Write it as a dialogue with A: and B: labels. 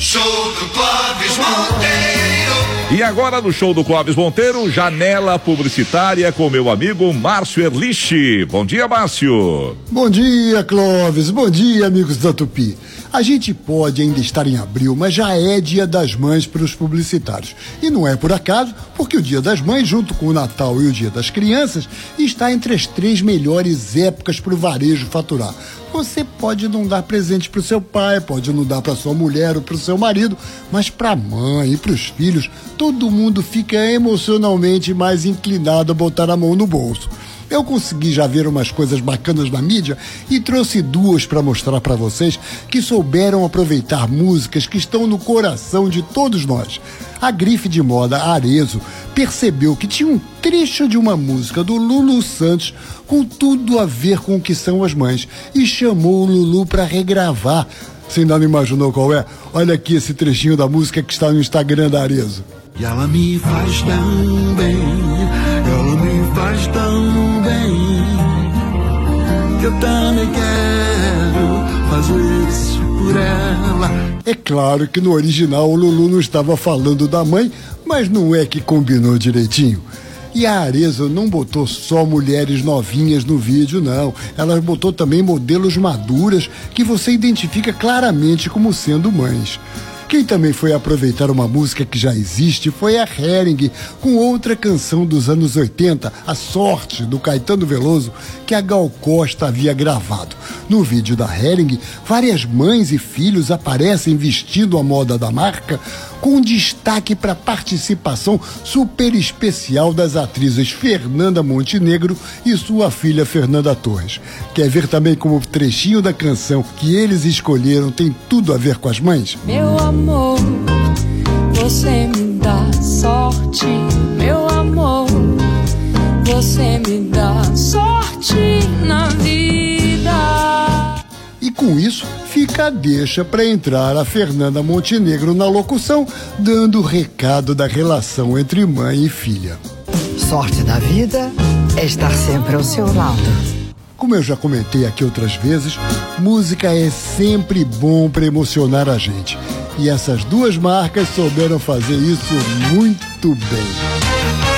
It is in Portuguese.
A: Show do Clóvis Monteiro.
B: E agora no show do Clóvis Monteiro, janela publicitária com meu amigo Márcio Erlich. Bom dia, Márcio.
C: Bom dia, Clóvis. Bom dia, amigos da Tupi. A gente pode ainda estar em abril, mas já é Dia das Mães para os publicitários. E não é por acaso, porque o Dia das Mães, junto com o Natal e o Dia das Crianças, está entre as três melhores épocas para o varejo faturar. Você pode não dar presente para o seu pai, pode não dar para sua mulher ou para o seu marido, mas para a mãe e para os filhos, todo mundo fica emocionalmente mais inclinado a botar a mão no bolso. Eu consegui já ver umas coisas bacanas na mídia e trouxe duas para mostrar para vocês que souberam aproveitar músicas que estão no coração de todos nós. A grife de moda Arezo percebeu que tinha um trecho de uma música do Lulu Santos com tudo a ver com o que são as mães e chamou o Lulu para regravar. Você ainda não imaginou qual é? Olha aqui esse trechinho da música que está no Instagram da Arezo.
D: E ela me faz tão bem, eu também quero fazer isso por ela.
C: É claro que no original o Lulu não estava falando da mãe, mas não é que combinou direitinho. E a Arezzo não botou só mulheres novinhas no vídeo, não. Ela botou também modelos maduras que você identifica claramente como sendo mães. Quem também foi aproveitar uma música que já existe foi a Hering, com outra canção dos anos 80, A Sorte, do Caetano Veloso, que a Gal Costa havia gravado. No vídeo da Hering, várias mães e filhos aparecem vestindo a moda da marca, com destaque para a participação super especial das atrizes Fernanda Montenegro e sua filha Fernanda Torres. Quer ver também como o trechinho da canção que eles escolheram tem tudo a ver com as mães?
E: Meu amor, você me dá sorte, meu amor, você me dá sorte na vida.
C: E com isso, fica a deixa para entrar a Fernanda Montenegro na locução, dando o recado da relação entre mãe e filha.
F: Sorte da vida é estar sempre ao seu lado.
C: Como eu já comentei aqui outras vezes, música é sempre bom para emocionar a gente. E essas duas marcas souberam fazer isso muito bem.